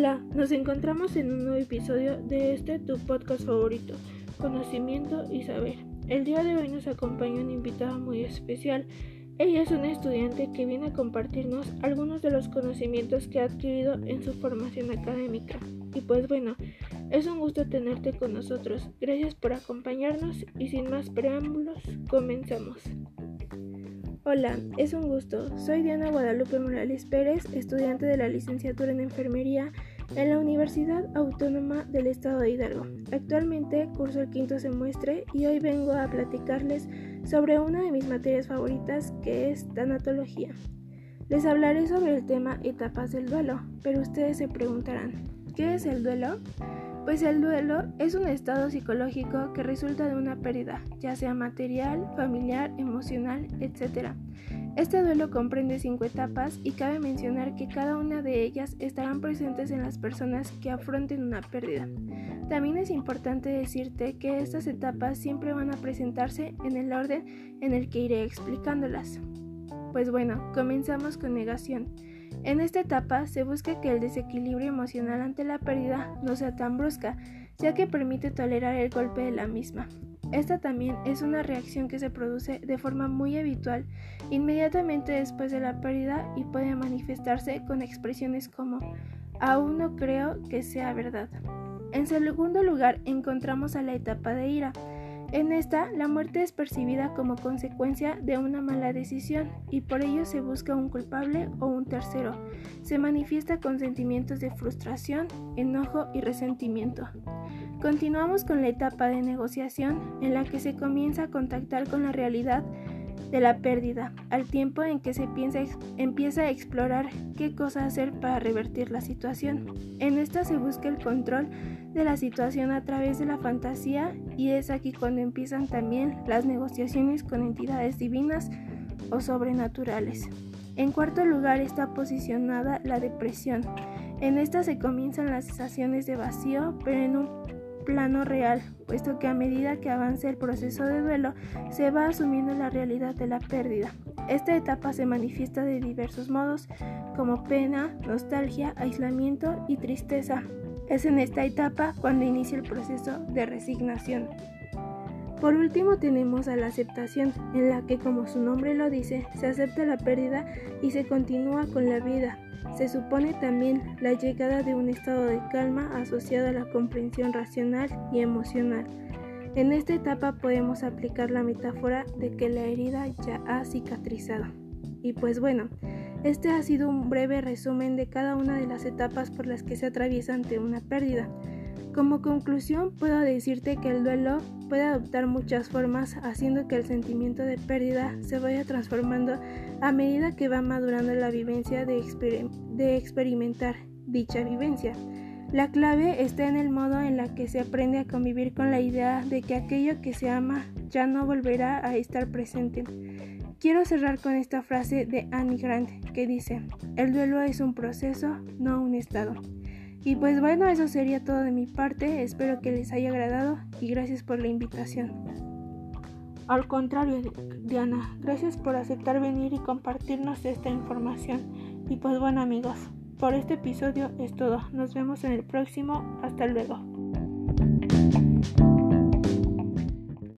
Hola, nos encontramos en un nuevo episodio de este tu podcast favorito, Conocimiento y Saber. El día de hoy nos acompaña una invitada muy especial. Ella es una estudiante que viene a compartirnos algunos de los conocimientos que ha adquirido en su formación académica. Y pues bueno, es un gusto tenerte con nosotros. Gracias por acompañarnos y sin más preámbulos, comenzamos. Hola, es un gusto. Soy Diana Guadalupe Morales Pérez, estudiante de la licenciatura en enfermería en la Universidad Autónoma del Estado de Hidalgo. Actualmente curso el quinto semestre y hoy vengo a platicarles sobre una de mis materias favoritas que es tanatología. Les hablaré sobre el tema etapas del duelo, pero ustedes se preguntarán, ¿qué es el duelo? Pues el duelo es un estado psicológico que resulta de una pérdida, ya sea material, familiar, emocional, etc. Este duelo comprende cinco etapas y cabe mencionar que cada una de ellas estarán presentes en las personas que afronten una pérdida. También es importante decirte que estas etapas siempre van a presentarse en el orden en el que iré explicándolas. Pues bueno, comenzamos con negación. En esta etapa se busca que el desequilibrio emocional ante la pérdida no sea tan brusca, ya que permite tolerar el golpe de la misma. Esta también es una reacción que se produce de forma muy habitual inmediatamente después de la pérdida y puede manifestarse con expresiones como aún no creo que sea verdad. En segundo lugar encontramos a la etapa de ira. En esta, la muerte es percibida como consecuencia de una mala decisión y por ello se busca un culpable o un tercero. Se manifiesta con sentimientos de frustración, enojo y resentimiento. Continuamos con la etapa de negociación en la que se comienza a contactar con la realidad de la pérdida, al tiempo en que se empieza a explorar qué cosa hacer para revertir la situación. En esta se busca el control de la situación a través de la fantasía y es aquí cuando empiezan también las negociaciones con entidades divinas o sobrenaturales. En cuarto lugar está posicionada la depresión. En esta se comienzan las sensaciones de vacío, pero en un plano real, puesto que a medida que avanza el proceso de duelo se va asumiendo la realidad de la pérdida. Esta etapa se manifiesta de diversos modos, como pena, nostalgia, aislamiento y tristeza. Es en esta etapa cuando inicia el proceso de resignación. Por último tenemos a la aceptación, en la que como su nombre lo dice, se acepta la pérdida y se continúa con la vida, se supone también la llegada de un estado de calma asociado a la comprensión racional y emocional. En esta etapa podemos aplicar la metáfora de que la herida ya ha cicatrizado. Y pues bueno, este ha sido un breve resumen de cada una de las etapas por las que se atraviesa ante una pérdida. Como conclusión, puedo decirte que el duelo puede adoptar muchas formas, haciendo que el sentimiento de pérdida se vaya transformando a medida que va madurando la vivencia de, experimentar dicha vivencia. La clave está en el modo en la que se aprende a convivir con la idea de que aquello que se ama ya no volverá a estar presente. Quiero cerrar con esta frase de Annie Grant que dice, el duelo es un proceso, no un estado. Y pues bueno, eso sería todo de mi parte. Espero que les haya agradado y gracias por la invitación. Al contrario, Diana, gracias por aceptar venir y compartirnos esta información. Y pues bueno amigos, por este episodio es todo. Nos vemos en el próximo. Hasta luego.